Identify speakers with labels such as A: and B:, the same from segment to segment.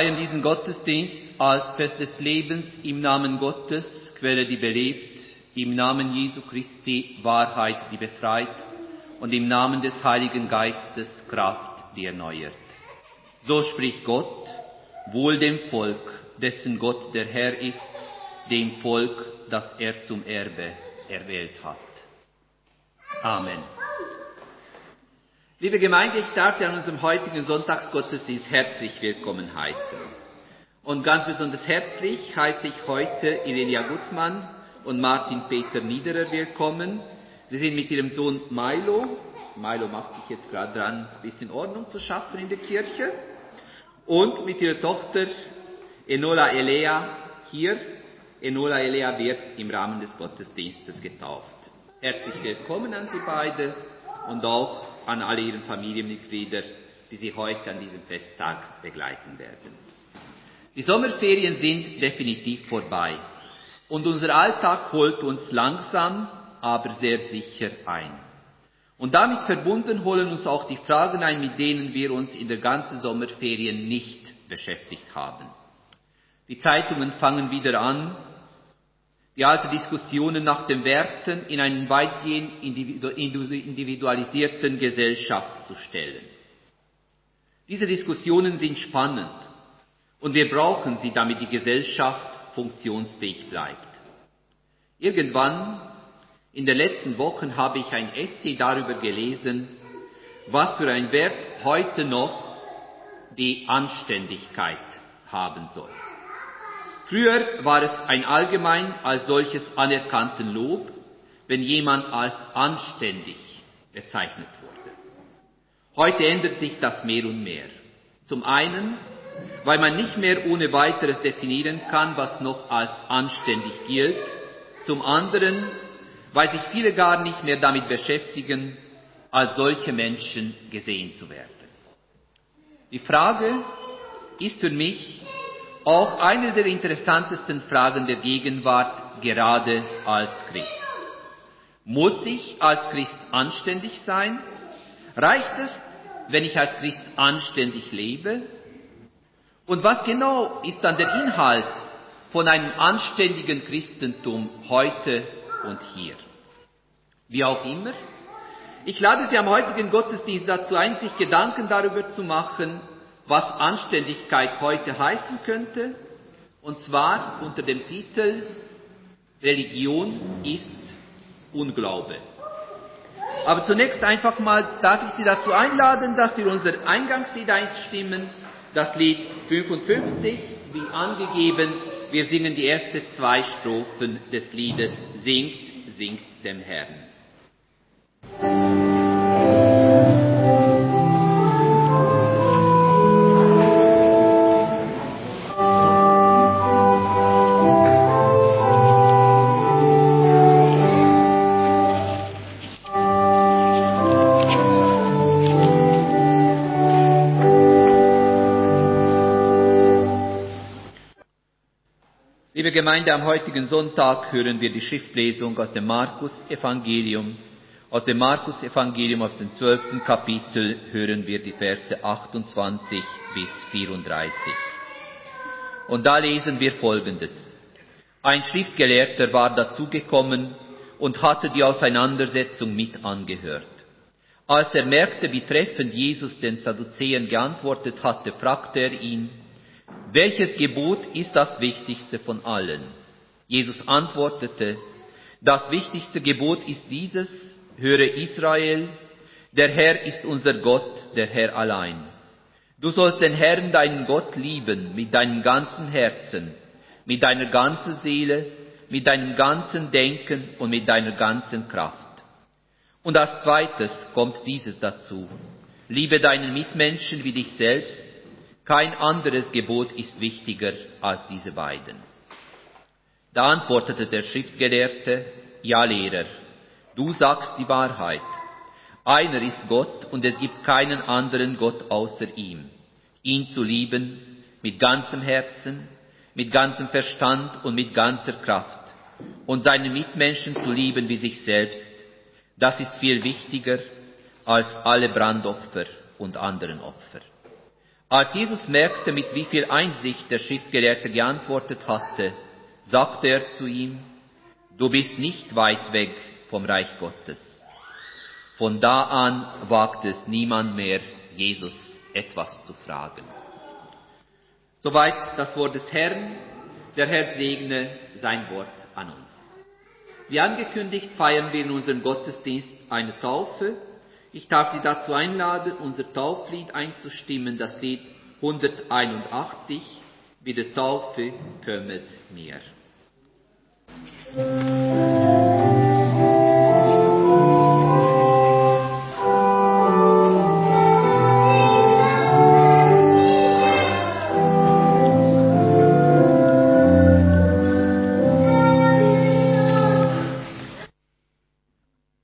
A: Feiern diesen Gottesdienst als Fest des Lebens im Namen Gottes, Quelle, die belebt, im Namen Jesu Christi, Wahrheit, die befreit und im Namen des Heiligen Geistes, Kraft, die erneuert. So spricht Gott, wohl dem Volk, dessen Gott der Herr ist, dem Volk, das er zum Erbe erwählt hat. Amen. Liebe Gemeinde, ich darf Sie an unserem heutigen Sonntagsgottesdienst herzlich willkommen heißen. Und ganz besonders herzlich heiße ich heute Irelia Gutmann und Martin Peter Niederer willkommen. Sie sind mit ihrem Sohn Milo, Milo macht sich jetzt gerade dran, ein bisschen Ordnung zu schaffen in der Kirche, und mit ihrer Tochter Enola Elea hier. Enola Elea wird im Rahmen des Gottesdienstes getauft. Herzlich willkommen an Sie beide und auch an alle Ihren Familienmitglieder, die Sie heute an diesem Festtag begleiten werden. Die Sommerferien sind definitiv vorbei und unser Alltag holt uns langsam, aber sehr sicher ein. Und damit verbunden holen uns auch die Fragen ein, mit denen wir uns in der ganzen Sommerferien nicht beschäftigt haben. Die Zeitungen fangen wieder an, die alten Diskussionen nach den Werten in einen weitgehend individualisierten Gesellschaft zu stellen. Diese Diskussionen sind spannend und wir brauchen sie, damit die Gesellschaft funktionsfähig bleibt. Irgendwann in den letzten Wochen habe ich ein Essay darüber gelesen, was für ein Wert heute noch die Anständigkeit haben soll. Früher war es ein allgemein als solches anerkannten Lob, wenn jemand als anständig bezeichnet wurde. Heute ändert sich das mehr und mehr. Zum einen, weil man nicht mehr ohne weiteres definieren kann, was noch als anständig gilt. Zum anderen, weil sich viele gar nicht mehr damit beschäftigen, als solche Menschen gesehen zu werden. Die Frage ist für mich, auch eine der interessantesten Fragen der Gegenwart, gerade als Christ. Muss ich als Christ anständig sein? Reicht es, wenn ich als Christ anständig lebe? Und was genau ist dann der Inhalt von einem anständigen Christentum heute und hier? Wie auch immer, ich lade Sie am heutigen Gottesdienst dazu ein, sich Gedanken darüber zu machen, was Anständigkeit heute heißen könnte, und zwar unter dem Titel Religion ist Unglaube. Aber zunächst einfach mal darf ich Sie dazu einladen, dass wir unser Eingangslied einstimmen, das Lied 55, wie angegeben. Wir singen die ersten zwei Strophen des Liedes Singt, singt dem Herrn. Gemeinde, am heutigen Sonntag hören wir die Schriftlesung aus dem Markus Evangelium. Aus dem Markus Evangelium aus dem zwölften Kapitel hören wir die Verse 28 bis 34. Und da lesen wir Folgendes. Ein Schriftgelehrter war dazugekommen und hatte die Auseinandersetzung mit angehört. Als er merkte, wie treffend Jesus den Sadduzäern geantwortet hatte, fragte er ihn, welches Gebot ist das wichtigste von allen? Jesus antwortete, das wichtigste Gebot ist dieses, höre Israel, der Herr ist unser Gott, der Herr allein. Du sollst den Herrn, deinen Gott, lieben mit deinem ganzen Herzen, mit deiner ganzen Seele, mit deinem ganzen Denken und mit deiner ganzen Kraft. Und als zweites kommt dieses dazu. Liebe deinen Mitmenschen wie dich selbst kein anderes Gebot ist wichtiger als diese beiden. Da antwortete der Schriftgelehrte, ja Lehrer, du sagst die Wahrheit. Einer ist Gott und es gibt keinen anderen Gott außer ihm. Ihn zu lieben mit ganzem Herzen, mit ganzem Verstand und mit ganzer Kraft und seine Mitmenschen zu lieben wie sich selbst, das ist viel wichtiger als alle Brandopfer und anderen Opfer.
B: Als Jesus merkte, mit wie viel Einsicht der Schriftgelehrte geantwortet hatte, sagte er zu ihm, du bist nicht weit weg vom Reich Gottes. Von da an wagte es niemand mehr, Jesus etwas zu fragen. Soweit das Wort des Herrn. Der Herr segne sein Wort an uns. Wie angekündigt feiern wir in unserem Gottesdienst eine Taufe. Ich darf Sie dazu einladen, unser Tauflied einzustimmen, das Lied 181, wie der Taufe kommet mir.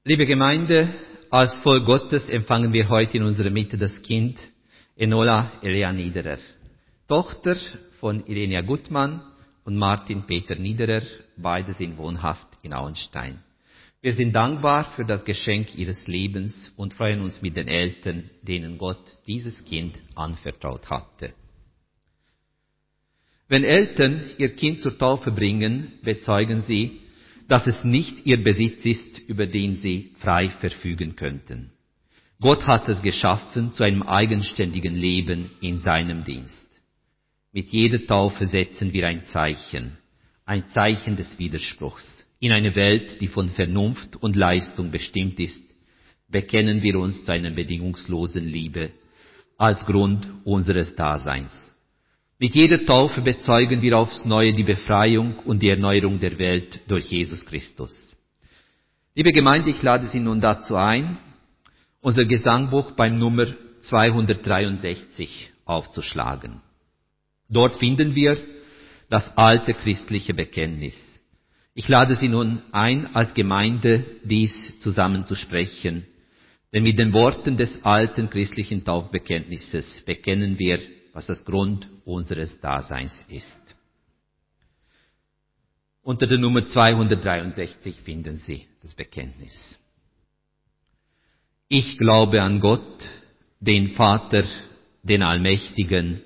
A: Liebe Gemeinde, als Volk Gottes empfangen wir heute in unserer Mitte das Kind Enola Elea Niederer, Tochter von Irenia Gutmann und Martin Peter Niederer, beide sind wohnhaft in Auenstein. Wir sind dankbar für das Geschenk ihres Lebens und freuen uns mit den Eltern, denen Gott dieses Kind anvertraut hatte. Wenn Eltern ihr Kind zur Taufe bringen, bezeugen sie, dass es nicht ihr Besitz ist, über den sie frei verfügen könnten. Gott hat es geschaffen zu einem eigenständigen Leben in seinem Dienst. Mit jeder Taufe setzen wir ein Zeichen, ein Zeichen des Widerspruchs. In eine Welt, die von Vernunft und Leistung bestimmt ist, bekennen wir uns zu einer bedingungslosen Liebe als Grund unseres Daseins. Mit jeder Taufe bezeugen wir aufs Neue die Befreiung und die Erneuerung der Welt durch Jesus Christus. Liebe Gemeinde, ich lade Sie nun dazu ein, unser Gesangbuch beim Nummer 263 aufzuschlagen. Dort finden wir das alte christliche Bekenntnis. Ich lade Sie nun ein, als Gemeinde dies zusammenzusprechen, denn mit den Worten des alten christlichen Taufbekenntnisses bekennen wir was das Grund unseres Daseins ist. Unter der Nummer 263 finden Sie das Bekenntnis. Ich glaube an Gott, den Vater, den Allmächtigen,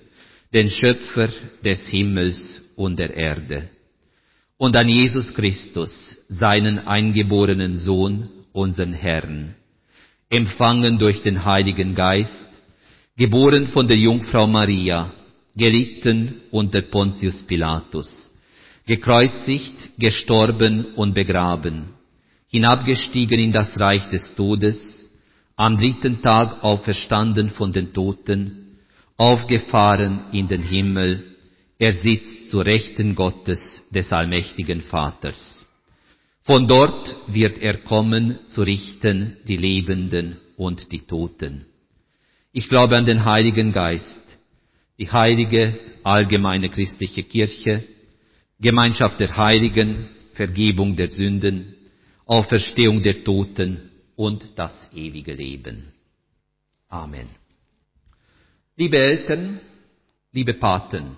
A: den Schöpfer des Himmels und der Erde, und an Jesus Christus, seinen eingeborenen Sohn, unseren Herrn, empfangen durch den Heiligen Geist, geboren von der Jungfrau Maria, gelitten unter Pontius Pilatus, gekreuzigt, gestorben und begraben, hinabgestiegen in das Reich des Todes, am dritten Tag auferstanden von den Toten, aufgefahren in den Himmel, er sitzt zu Rechten Gottes des allmächtigen Vaters. Von dort wird er kommen zu richten die Lebenden und die Toten. Ich glaube an den Heiligen Geist, die heilige allgemeine christliche Kirche, Gemeinschaft der Heiligen, Vergebung der Sünden, Auferstehung der Toten und das ewige Leben. Amen. Liebe Eltern, liebe Paten,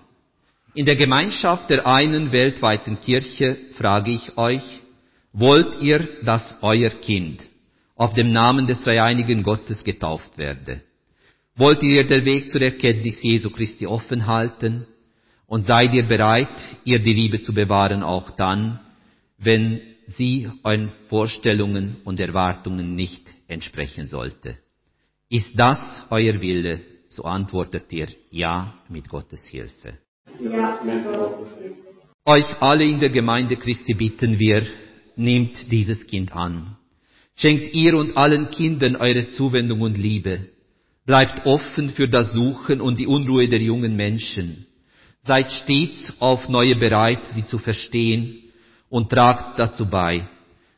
A: in der Gemeinschaft der einen weltweiten Kirche frage ich euch, wollt ihr, dass euer Kind auf dem Namen des dreieinigen Gottes getauft werde? Wollt ihr den Weg zur Erkenntnis Jesu Christi offen halten? Und seid ihr bereit, ihr die Liebe zu bewahren, auch dann, wenn sie euren Vorstellungen und Erwartungen nicht entsprechen sollte? Ist das euer Wille? So antwortet ihr Ja mit Gottes Hilfe. Ja, mit Gottes Hilfe. Euch alle in der Gemeinde Christi bitten wir, nehmt dieses Kind an. Schenkt ihr und allen Kindern eure Zuwendung und Liebe Bleibt offen für das Suchen und die Unruhe der jungen Menschen. Seid stets auf neue bereit, sie zu verstehen und tragt dazu bei,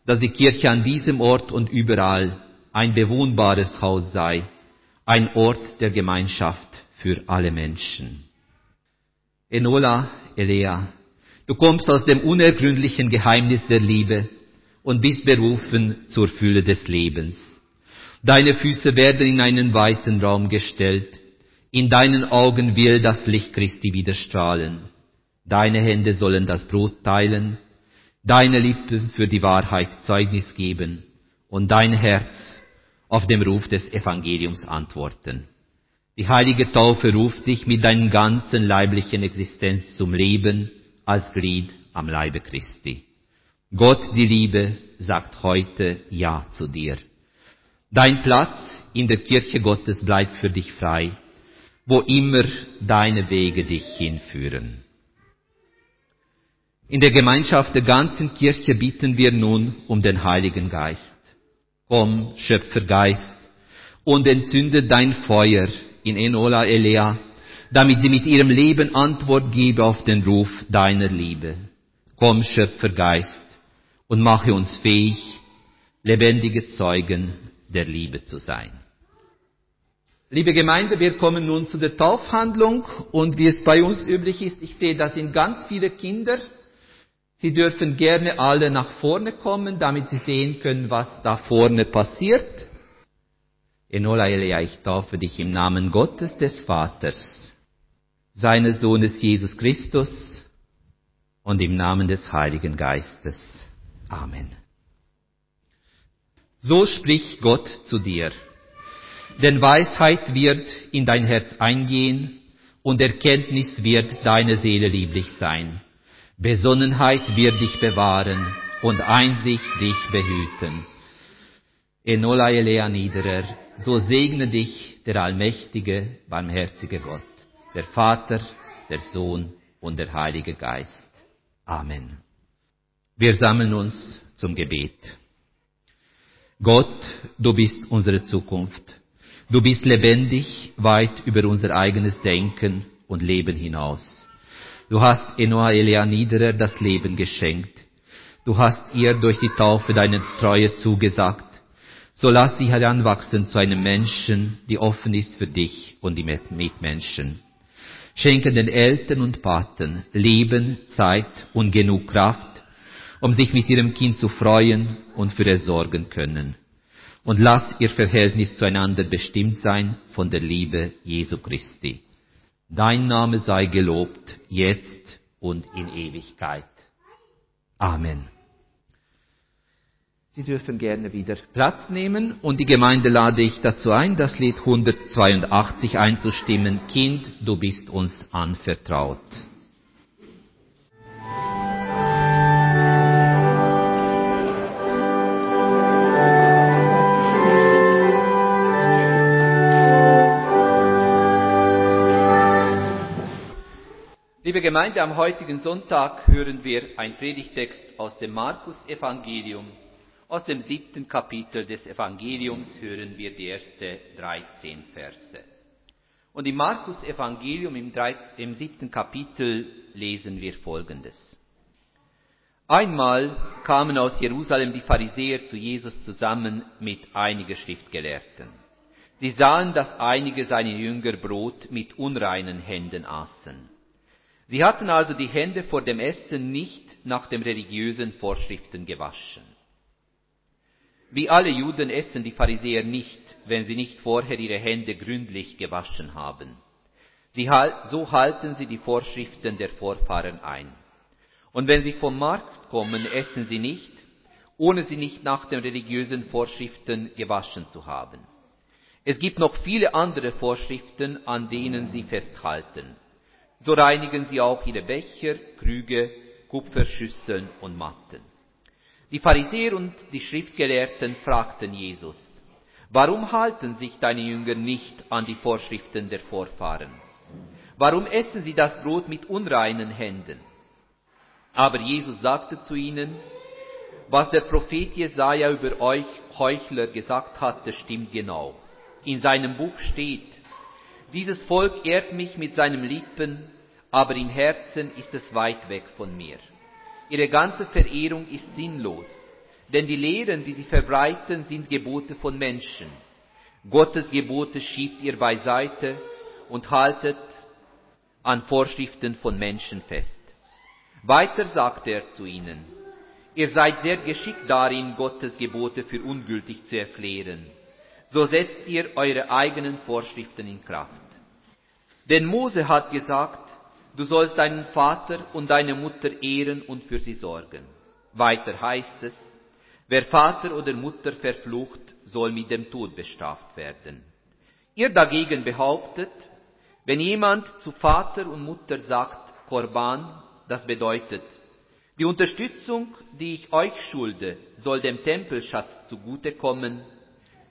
A: dass die Kirche an diesem Ort und überall ein bewohnbares Haus sei, ein Ort der Gemeinschaft für alle Menschen. Enola, Elea, du kommst aus dem unergründlichen Geheimnis der Liebe und bist berufen zur Fülle des Lebens. Deine Füße werden in einen weiten Raum gestellt. In deinen Augen will das Licht Christi wieder strahlen. Deine Hände sollen das Brot teilen, deine Lippen für die Wahrheit Zeugnis geben und dein Herz auf dem Ruf des Evangeliums antworten. Die heilige Taufe ruft dich mit deinem ganzen leiblichen Existenz zum Leben als Glied am Leibe Christi. Gott, die Liebe, sagt heute Ja zu dir. Dein Platz in der Kirche Gottes bleibt für dich frei, wo immer deine Wege dich hinführen. In der Gemeinschaft der ganzen Kirche bitten wir nun um den Heiligen Geist. Komm, Schöpfergeist, und entzünde dein Feuer in Enola Elea, damit sie mit ihrem Leben Antwort gebe auf den Ruf deiner Liebe. Komm, Schöpfergeist, und mache uns fähig, lebendige Zeugen der Liebe zu sein. Liebe Gemeinde, wir kommen nun zu der Taufhandlung und wie es bei uns üblich ist, ich sehe, da sind ganz viele Kinder. Sie dürfen gerne alle nach vorne kommen, damit sie sehen können, was da vorne passiert. Enola Elia, ich taufe dich im Namen Gottes des Vaters, seines Sohnes Jesus Christus und im Namen des Heiligen Geistes. Amen. So spricht Gott zu dir. Denn Weisheit wird in dein Herz eingehen und Erkenntnis wird deine Seele lieblich sein. Besonnenheit wird dich bewahren und Einsicht dich behüten. Enola Elea Niederer, so segne dich der allmächtige, barmherzige Gott, der Vater, der Sohn und der Heilige Geist. Amen. Wir sammeln uns zum Gebet. Gott, du bist unsere Zukunft. Du bist lebendig weit über unser eigenes Denken und Leben hinaus. Du hast Enoa Elia Niederer das Leben geschenkt. Du hast ihr durch die Taufe deine Treue zugesagt. So lass sie heranwachsen zu einem Menschen, die offen ist für dich und die Mitmenschen. Schenke den Eltern und Paten Leben, Zeit und genug Kraft, um sich mit ihrem Kind zu freuen und für es sorgen können. Und lass ihr Verhältnis zueinander bestimmt sein von der Liebe Jesu Christi. Dein Name sei gelobt, jetzt und in Ewigkeit. Amen. Sie dürfen gerne wieder Platz nehmen und die Gemeinde lade ich dazu ein, das Lied 182 einzustimmen. Kind, du bist uns anvertraut. Gemeinde, am heutigen Sonntag hören wir ein Predigtext aus dem Markus-Evangelium. Aus dem siebten Kapitel des Evangeliums hören wir die ersten 13 Verse. Und im Markus-Evangelium im, im siebten Kapitel lesen wir Folgendes. Einmal kamen aus Jerusalem die Pharisäer zu Jesus zusammen mit einigen Schriftgelehrten. Sie sahen, dass einige seiner Jünger Brot mit unreinen Händen aßen. Sie hatten also die Hände vor dem Essen nicht nach den religiösen Vorschriften gewaschen. Wie alle Juden essen die Pharisäer nicht, wenn sie nicht vorher ihre Hände gründlich gewaschen haben. Sie, so halten sie die Vorschriften der Vorfahren ein. Und wenn sie vom Markt kommen, essen sie nicht, ohne sie nicht nach den religiösen Vorschriften gewaschen zu haben. Es gibt noch viele andere Vorschriften, an denen sie festhalten. So reinigen sie auch ihre Becher, Krüge, Kupferschüsseln und Matten. Die Pharisäer und die Schriftgelehrten fragten Jesus, warum halten sich deine Jünger nicht an die Vorschriften der Vorfahren? Warum essen sie das Brot mit unreinen Händen? Aber Jesus sagte zu ihnen, was der Prophet Jesaja über euch Heuchler gesagt hatte, stimmt genau. In seinem Buch steht, dieses Volk ehrt mich mit seinen Lippen, aber im Herzen ist es weit weg von mir. Ihre ganze Verehrung ist sinnlos, denn die Lehren, die sie verbreiten, sind Gebote von Menschen. Gottes Gebote schiebt ihr beiseite und haltet an Vorschriften von Menschen fest. Weiter sagte er zu ihnen, ihr seid sehr geschickt darin, Gottes Gebote für ungültig zu erklären. So setzt ihr eure eigenen Vorschriften in Kraft. Denn Mose hat gesagt, du sollst deinen Vater und deine Mutter ehren und für sie sorgen. Weiter heißt es, wer Vater oder Mutter verflucht, soll mit dem Tod bestraft werden. Ihr dagegen behauptet, wenn jemand zu Vater und Mutter sagt Korban, das bedeutet, die Unterstützung, die ich euch schulde, soll dem Tempelschatz zugutekommen,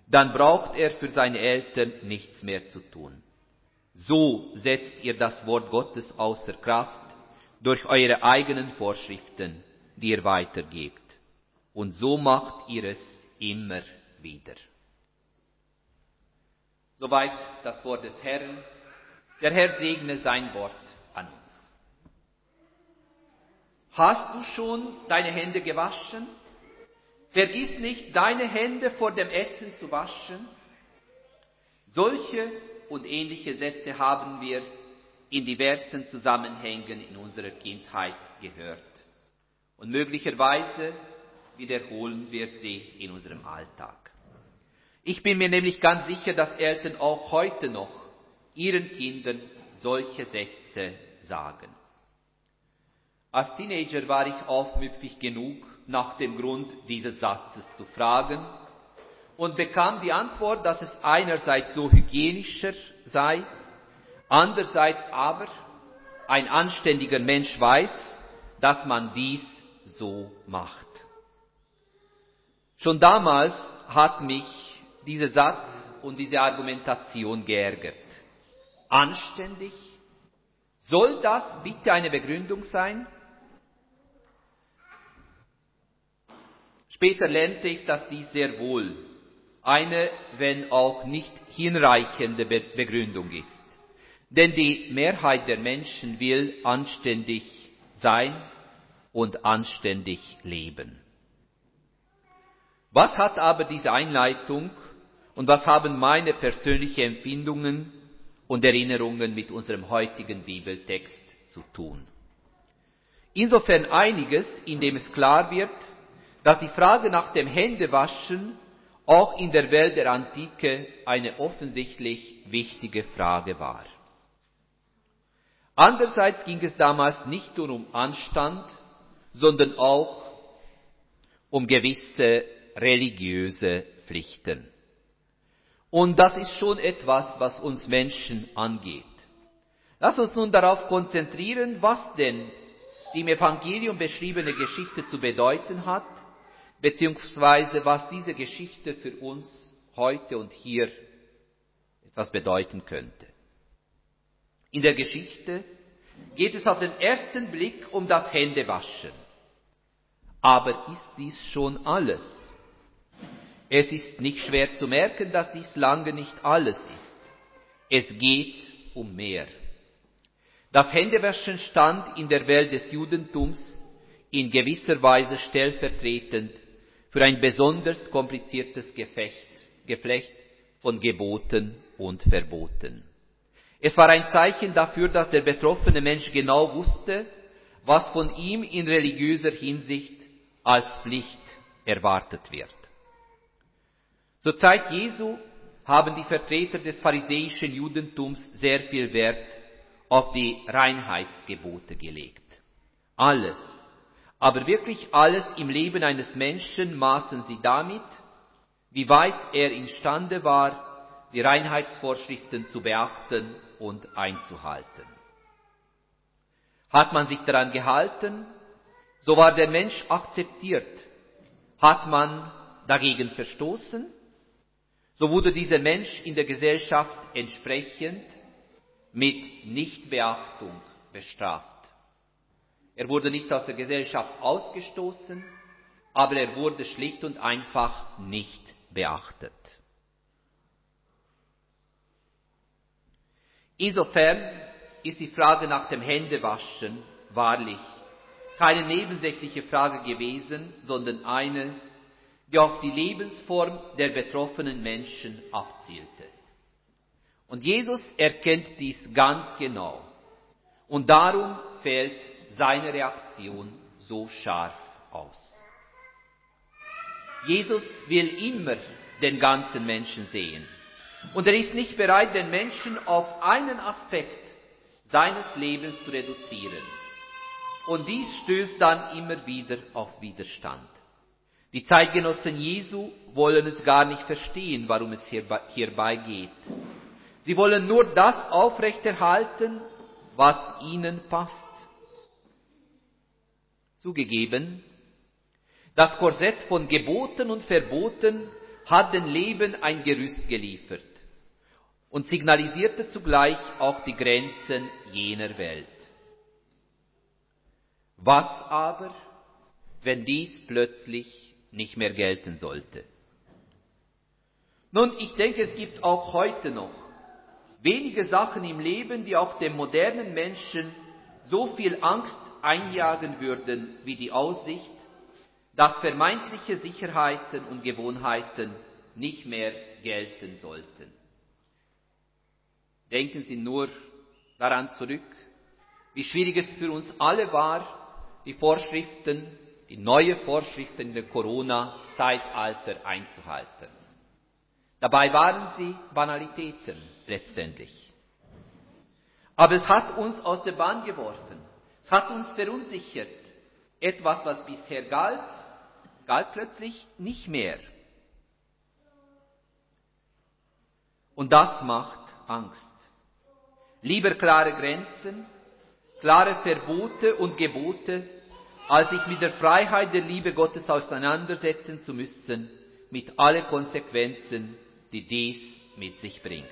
A: dann braucht er für seine Eltern nichts mehr zu tun. So setzt ihr das Wort Gottes außer Kraft durch eure eigenen Vorschriften, die ihr weitergebt. Und so macht ihr es immer wieder. Soweit das Wort des Herrn. Der Herr segne sein Wort an uns. Hast du schon deine Hände gewaschen? Vergiss nicht, deine Hände vor dem Essen zu waschen. Solche und ähnliche Sätze haben wir in diversen Zusammenhängen in unserer Kindheit gehört. Und möglicherweise wiederholen wir sie in unserem Alltag. Ich bin mir nämlich ganz sicher, dass Eltern auch heute noch ihren Kindern solche Sätze sagen. Als Teenager war ich aufmüpfig genug, nach dem Grund dieses Satzes zu fragen und bekam die Antwort, dass es einerseits so hygienischer sei, andererseits aber ein anständiger Mensch weiß, dass man dies so macht. Schon damals hat mich dieser Satz und diese Argumentation geärgert. Anständig? Soll das bitte eine Begründung sein? Später lernte ich, dass dies sehr wohl eine, wenn auch nicht hinreichende Begründung ist. Denn die Mehrheit der Menschen will anständig sein und anständig leben. Was hat aber diese Einleitung und was haben meine persönlichen Empfindungen und Erinnerungen mit unserem heutigen Bibeltext zu tun? Insofern einiges, indem es klar wird, dass die Frage nach dem Händewaschen auch in der Welt der Antike eine offensichtlich wichtige Frage war. Andererseits ging es damals nicht nur um Anstand, sondern auch um gewisse religiöse Pflichten. Und das ist schon etwas, was uns Menschen angeht. Lass uns nun darauf konzentrieren, was denn die im Evangelium beschriebene Geschichte zu bedeuten hat beziehungsweise was diese Geschichte für uns heute und hier etwas bedeuten könnte. In der Geschichte geht es auf den ersten Blick um das Händewaschen. Aber ist dies schon alles? Es ist nicht schwer zu merken, dass dies lange nicht alles ist. Es geht um mehr. Das Händewaschen stand in der Welt des Judentums in gewisser Weise stellvertretend für ein besonders kompliziertes Gefecht, Geflecht von Geboten und Verboten. Es war ein Zeichen dafür, dass der betroffene Mensch genau wusste, was von ihm in religiöser Hinsicht als Pflicht erwartet wird. Zur Zeit Jesu haben die Vertreter des pharisäischen Judentums sehr viel Wert auf die Reinheitsgebote gelegt. Alles, aber wirklich alles im Leben eines Menschen maßen sie damit, wie weit er imstande war, die Reinheitsvorschriften zu beachten und einzuhalten. Hat man sich daran gehalten, so war der Mensch akzeptiert. Hat man dagegen verstoßen, so wurde dieser Mensch in der Gesellschaft entsprechend mit Nichtbeachtung bestraft. Er wurde nicht aus der Gesellschaft ausgestoßen, aber er wurde schlicht und einfach nicht beachtet. Insofern ist die Frage nach dem Händewaschen wahrlich keine nebensächliche Frage gewesen, sondern eine, die auf die Lebensform der betroffenen Menschen abzielte. Und Jesus erkennt dies ganz genau. Und darum fällt seine Reaktion so scharf aus. Jesus will immer den ganzen Menschen sehen. Und er ist nicht bereit, den Menschen auf einen Aspekt seines Lebens zu reduzieren. Und dies stößt dann immer wieder auf Widerstand. Die Zeitgenossen Jesu wollen es gar nicht verstehen, warum es hierbei geht. Sie wollen nur das aufrechterhalten, was ihnen passt. Zugegeben, das Korsett von Geboten und Verboten hat dem Leben ein Gerüst geliefert und signalisierte zugleich auch die Grenzen jener Welt. Was aber, wenn dies plötzlich nicht mehr gelten sollte? Nun, ich denke, es gibt auch heute noch wenige Sachen im Leben, die auch dem modernen Menschen so viel Angst einjagen würden wie die Aussicht, dass vermeintliche Sicherheiten und Gewohnheiten nicht mehr gelten sollten. Denken Sie nur daran zurück, wie schwierig es für uns alle war, die Vorschriften, die neue Vorschriften der Corona-Zeitalter einzuhalten. Dabei waren sie Banalitäten letztendlich. Aber es hat uns aus der Bahn geworfen. Es hat uns verunsichert. Etwas, was bisher galt, galt plötzlich nicht mehr. Und das macht Angst. Lieber klare Grenzen, klare Verbote und Gebote, als sich mit der Freiheit der Liebe Gottes auseinandersetzen zu müssen, mit alle Konsequenzen, die dies mit sich bringt.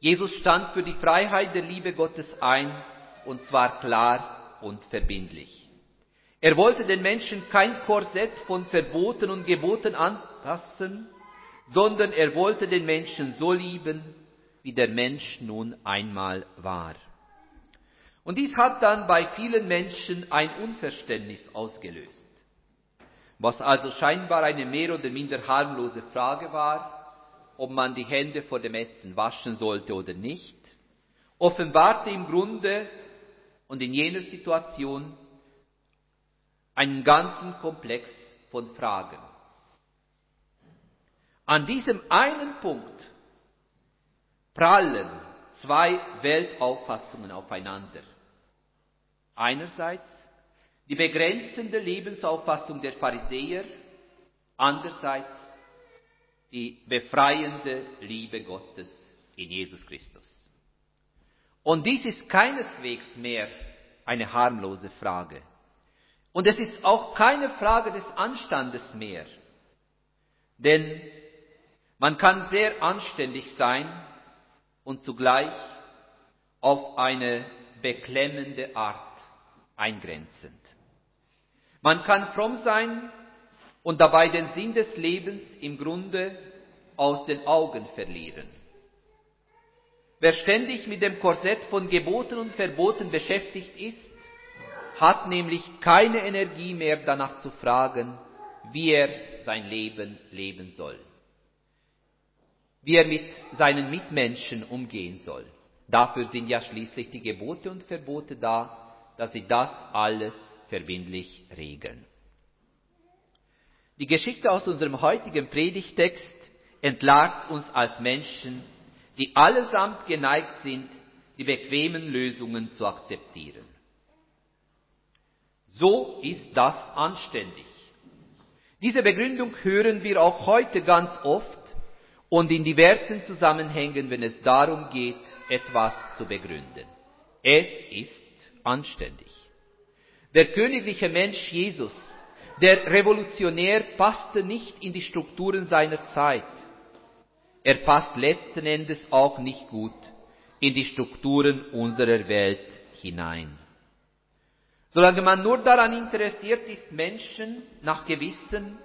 A: Jesus stand für die Freiheit der Liebe Gottes ein, und zwar klar und verbindlich. Er wollte den Menschen kein Korsett von Verboten und Geboten anpassen, sondern er wollte den Menschen so lieben, wie der Mensch nun einmal war. Und dies hat dann bei vielen Menschen ein Unverständnis ausgelöst. Was also scheinbar eine mehr oder minder harmlose Frage war, ob man die Hände vor dem Essen waschen sollte oder nicht, offenbarte im Grunde und in jener Situation einen ganzen Komplex von Fragen. An diesem einen Punkt prallen zwei Weltauffassungen aufeinander. Einerseits die begrenzende Lebensauffassung der Pharisäer, andererseits die befreiende Liebe Gottes in Jesus Christus. Und dies ist keineswegs mehr eine harmlose Frage. Und es ist auch keine Frage des Anstandes mehr. Denn man kann sehr anständig sein und zugleich auf eine beklemmende Art eingrenzend. Man kann fromm sein und dabei den Sinn des Lebens im Grunde aus den Augen verlieren. Wer ständig mit dem Korsett von Geboten und Verboten beschäftigt ist, hat nämlich keine Energie mehr danach zu fragen, wie er sein Leben leben soll, wie er mit seinen Mitmenschen umgehen soll. Dafür sind ja schließlich die Gebote und Verbote da, dass sie das alles verbindlich regeln. Die Geschichte aus unserem heutigen Predigtext entlarvt uns als Menschen, die allesamt geneigt sind, die bequemen Lösungen zu akzeptieren. So ist das anständig. Diese Begründung hören wir auch heute ganz oft und in diversen Zusammenhängen, wenn es darum geht, etwas zu begründen. Es ist anständig. Der königliche Mensch Jesus, der Revolutionär, passte nicht in die Strukturen seiner Zeit. Er passt letzten Endes auch nicht gut in die Strukturen unserer Welt hinein. Solange man nur daran interessiert ist, Menschen nach gewissen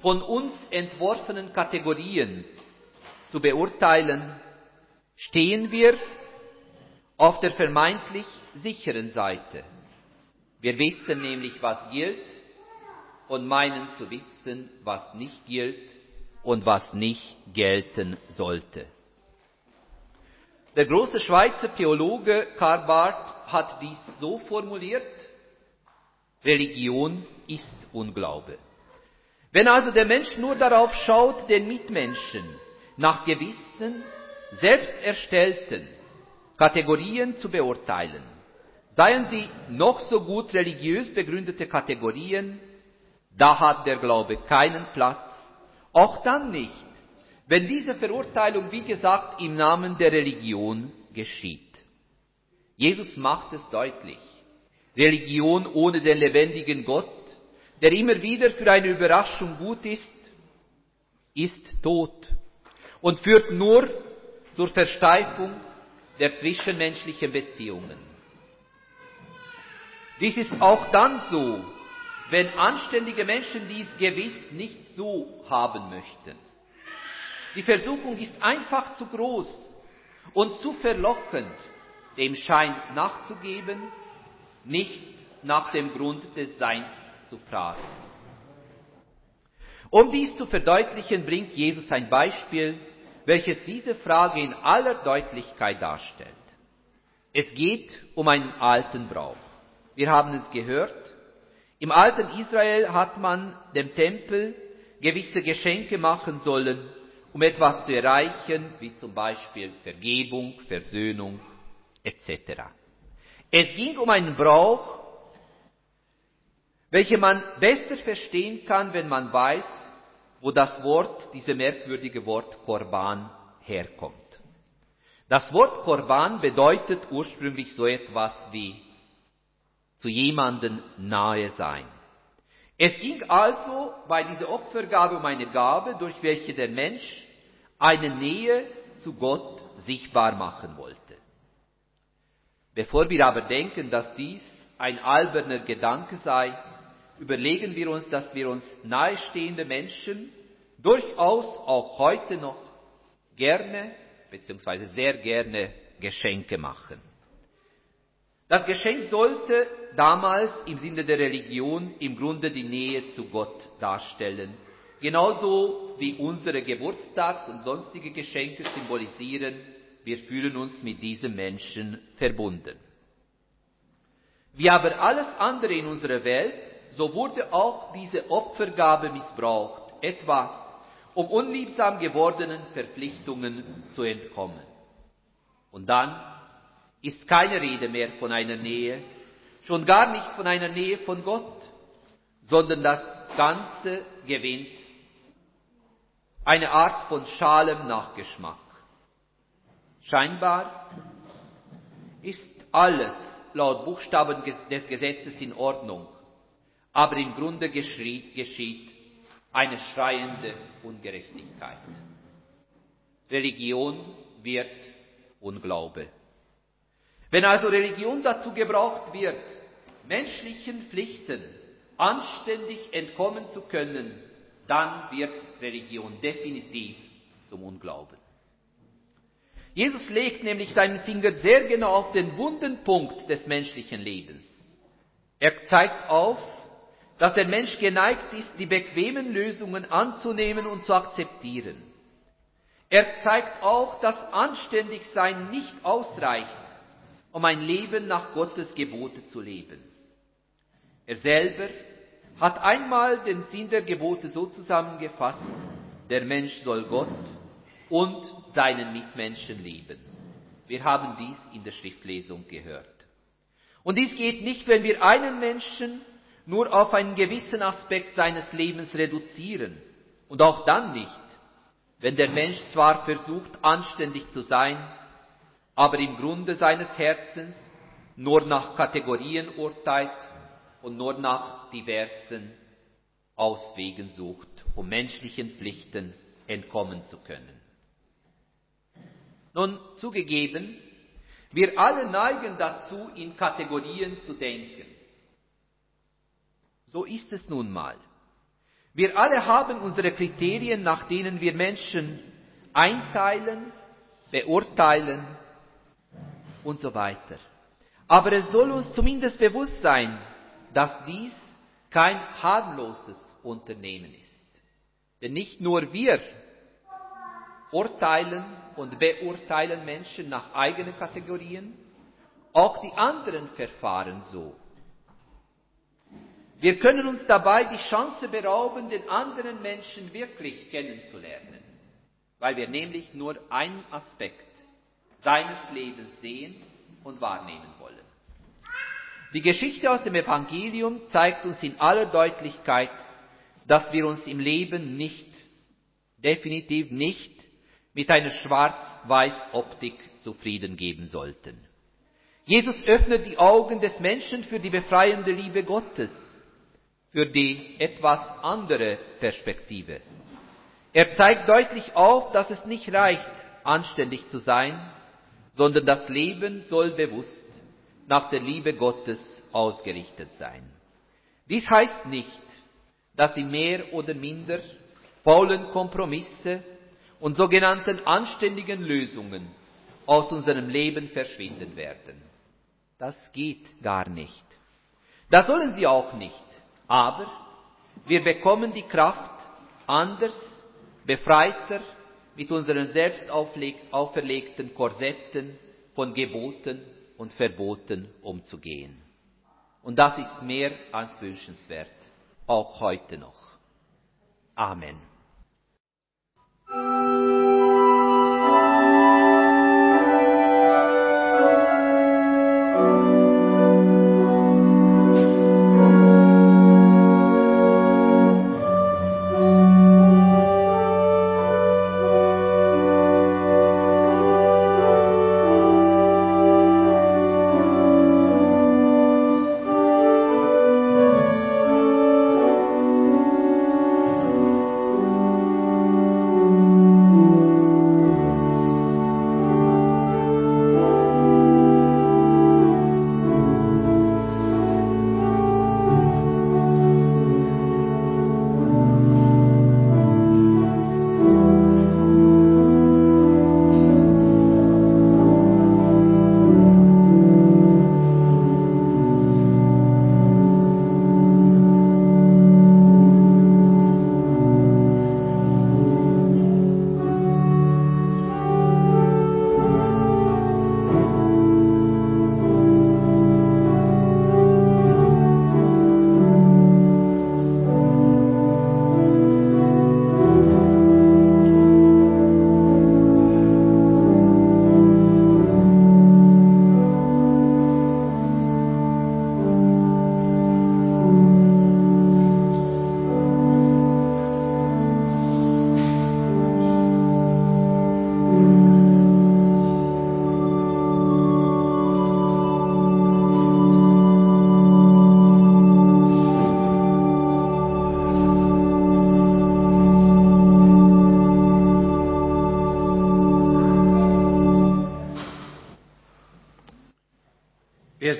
A: von uns entworfenen Kategorien zu beurteilen, stehen wir auf der vermeintlich sicheren Seite. Wir wissen nämlich, was gilt und meinen zu wissen, was nicht gilt und was nicht gelten sollte. Der große Schweizer Theologe Karl Barth hat dies so formuliert, Religion ist Unglaube. Wenn also der Mensch nur darauf schaut, den Mitmenschen nach gewissen, selbst erstellten Kategorien zu beurteilen, seien sie noch so gut religiös begründete Kategorien, da hat der Glaube keinen Platz, auch dann nicht, wenn diese Verurteilung, wie gesagt, im Namen der Religion geschieht. Jesus macht es deutlich. Religion ohne den lebendigen Gott, der immer wieder für eine Überraschung gut ist, ist tot und führt nur zur Versteifung der zwischenmenschlichen Beziehungen. Dies ist auch dann so, wenn anständige Menschen dies gewiss nicht so haben möchten. Die Versuchung ist einfach zu groß und zu verlockend, dem Schein nachzugeben, nicht nach dem Grund des Seins zu fragen. Um dies zu verdeutlichen, bringt Jesus ein Beispiel, welches diese Frage in aller Deutlichkeit darstellt. Es geht um einen alten Brauch. Wir haben es gehört. Im alten Israel hat man dem Tempel gewisse Geschenke machen sollen, um etwas zu erreichen, wie zum Beispiel Vergebung, Versöhnung etc. Es ging um einen Brauch, welchen man besser verstehen kann, wenn man weiß, wo das Wort, diese merkwürdige Wort Korban herkommt. Das Wort Korban bedeutet ursprünglich so etwas wie zu jemanden nahe sein. Es ging also bei dieser Opfergabe um eine Gabe, durch welche der Mensch eine Nähe zu Gott sichtbar machen wollte. Bevor wir aber denken, dass dies ein alberner Gedanke sei, überlegen wir uns, dass wir uns nahestehende Menschen durchaus auch heute noch gerne bzw. sehr gerne Geschenke machen. Das Geschenk sollte damals im Sinne der Religion im Grunde die Nähe zu Gott darstellen, genauso wie unsere Geburtstags- und sonstige Geschenke symbolisieren, wir fühlen uns mit diesem Menschen verbunden. Wie aber alles andere in unserer Welt, so wurde auch diese Opfergabe missbraucht, etwa um unliebsam gewordenen Verpflichtungen zu entkommen. Und dann ist keine Rede mehr von einer Nähe, schon gar nicht von einer Nähe von Gott, sondern das Ganze gewinnt eine Art von schalem Nachgeschmack. Scheinbar ist alles laut Buchstaben des Gesetzes in Ordnung, aber im Grunde geschieht eine schreiende Ungerechtigkeit. Religion wird Unglaube. Wenn also Religion dazu gebraucht wird, menschlichen Pflichten anständig entkommen zu können, dann wird Religion definitiv zum Unglauben. Jesus legt nämlich seinen Finger sehr genau auf den wunden Punkt des menschlichen Lebens. Er zeigt auf, dass der Mensch geneigt ist, die bequemen Lösungen anzunehmen und zu akzeptieren. Er zeigt auch, dass Anständigsein nicht ausreicht, um ein Leben nach Gottes Gebote zu leben. Er selber hat einmal den Sinn der Gebote so zusammengefasst, der Mensch soll Gott und seinen Mitmenschen lieben. Wir haben dies in der Schriftlesung gehört. Und dies geht nicht, wenn wir einen Menschen nur auf einen gewissen Aspekt seines Lebens reduzieren. Und auch dann nicht, wenn der Mensch zwar versucht, anständig zu sein, aber im Grunde seines Herzens nur nach Kategorien urteilt und nur nach diversen Auswegen sucht, um menschlichen Pflichten entkommen zu können. Nun zugegeben, wir alle neigen dazu, in Kategorien zu denken. So ist es nun mal. Wir alle haben unsere Kriterien, nach denen wir Menschen einteilen, beurteilen und so weiter. Aber es soll uns zumindest bewusst sein, dass dies kein harmloses Unternehmen ist. Denn nicht nur wir urteilen und beurteilen Menschen nach eigenen Kategorien, auch die anderen verfahren so. Wir können uns dabei die Chance berauben, den anderen Menschen wirklich kennenzulernen, weil wir nämlich nur einen Aspekt seines Lebens sehen und wahrnehmen wollen. Die Geschichte aus dem Evangelium zeigt uns in aller Deutlichkeit, dass wir uns im Leben nicht definitiv nicht mit einer Schwarz-Weiß-Optik zufrieden geben sollten. Jesus öffnet die Augen des Menschen für die befreiende Liebe Gottes, für die etwas andere Perspektive. Er zeigt deutlich auf, dass es nicht reicht, anständig zu sein, sondern das Leben soll bewusst nach der Liebe Gottes ausgerichtet sein. Dies heißt nicht, dass die mehr oder minder faulen Kompromisse und sogenannten anständigen Lösungen aus unserem Leben verschwinden werden. Das geht gar nicht. Das sollen sie auch nicht. Aber wir bekommen die Kraft, anders, befreiter, mit unseren selbst auferlegten Korsetten von Geboten und Verboten umzugehen. Und das ist mehr als wünschenswert, auch heute noch. Amen.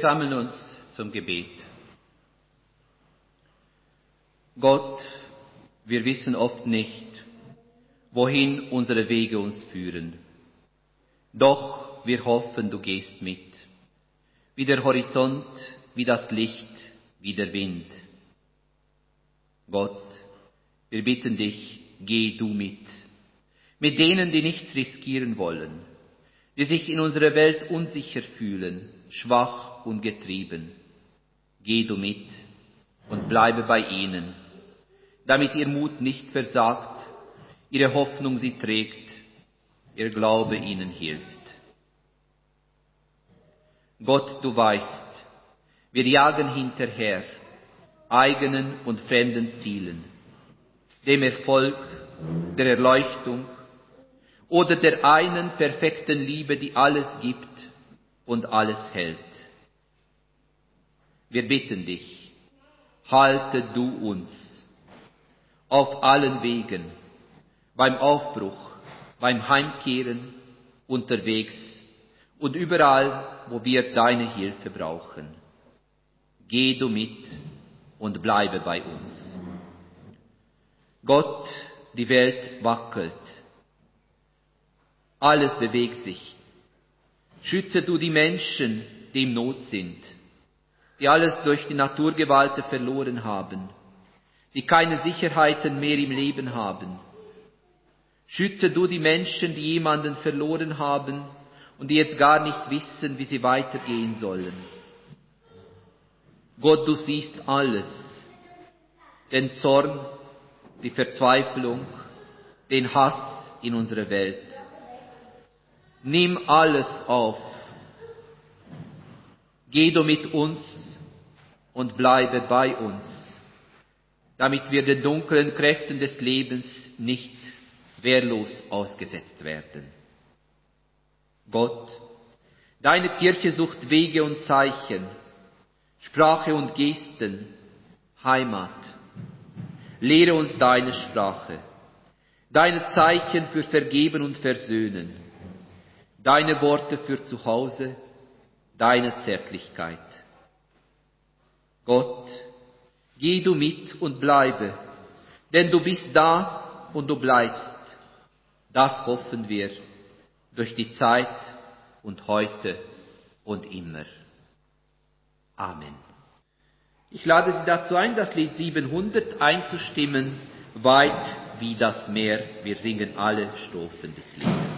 A: Wir sammeln uns zum Gebet. Gott, wir wissen oft nicht, wohin unsere Wege uns führen. Doch wir hoffen, du gehst mit. Wie der Horizont, wie das Licht, wie der Wind. Gott, wir bitten dich, geh du mit. Mit denen, die nichts riskieren wollen, die sich in unserer Welt unsicher fühlen, schwach und getrieben. Geh du mit und bleibe bei ihnen, damit ihr Mut nicht versagt, ihre Hoffnung sie trägt, ihr Glaube ihnen hilft. Gott, du weißt, wir jagen hinterher, eigenen und fremden Zielen, dem Erfolg, der Erleuchtung oder der einen perfekten Liebe, die alles gibt und alles hält. Wir bitten dich, halte du uns auf allen Wegen, beim Aufbruch, beim Heimkehren, unterwegs und überall, wo wir deine Hilfe brauchen. Geh du mit und bleibe bei uns. Gott, die Welt wackelt, alles bewegt sich, Schütze du die Menschen, die im Not sind, die alles durch die Naturgewalten verloren haben, die keine Sicherheiten mehr im Leben haben. Schütze du die Menschen, die jemanden verloren haben und die jetzt gar nicht wissen, wie sie weitergehen sollen. Gott, du siehst alles, den Zorn, die Verzweiflung, den Hass in unserer Welt. Nimm alles auf. Geh du mit uns und bleibe bei uns, damit wir den dunklen Kräften des Lebens nicht wehrlos ausgesetzt werden. Gott, deine Kirche sucht Wege und Zeichen, Sprache und Gesten, Heimat. Lehre uns deine Sprache, deine Zeichen für Vergeben und Versöhnen, deine Worte für Zuhause, deine Zärtlichkeit. Gott, geh du mit und bleibe, denn du bist da und du bleibst. Das hoffen wir durch die Zeit und heute und immer. Amen. Ich lade Sie dazu ein, das Lied 700 einzustimmen, weit wie das Meer. Wir singen alle Strophen des Liedes.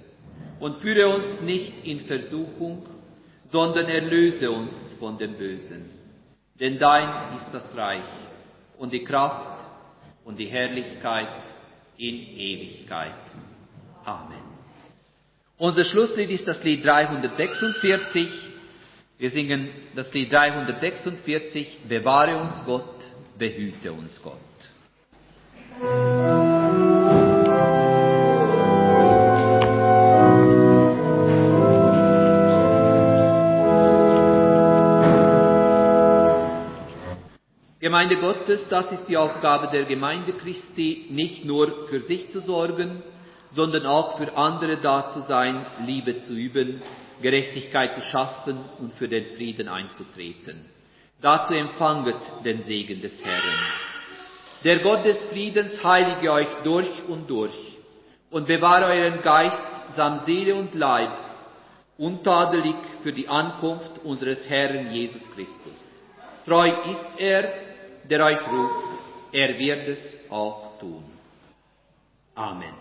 A: und führe uns nicht in Versuchung, sondern erlöse uns von dem Bösen. Denn dein ist das Reich und die Kraft und die Herrlichkeit in Ewigkeit. Amen. Unser Schlusslied ist das Lied 346. Wir singen das Lied 346, Bewahre uns Gott, behüte uns Gott. Gemeinde Gottes, das ist die Aufgabe der Gemeinde Christi, nicht nur für sich zu sorgen, sondern auch für andere da zu sein, Liebe zu üben, Gerechtigkeit zu schaffen und für den Frieden einzutreten. Dazu empfanget den Segen des Herrn. Der Gott des Friedens heilige euch durch und durch und bewahre euren Geist samt Seele und Leib untadelig für die Ankunft unseres Herrn Jesus Christus. Treu ist er, der euch ruft, er wird es auch tun. Amen.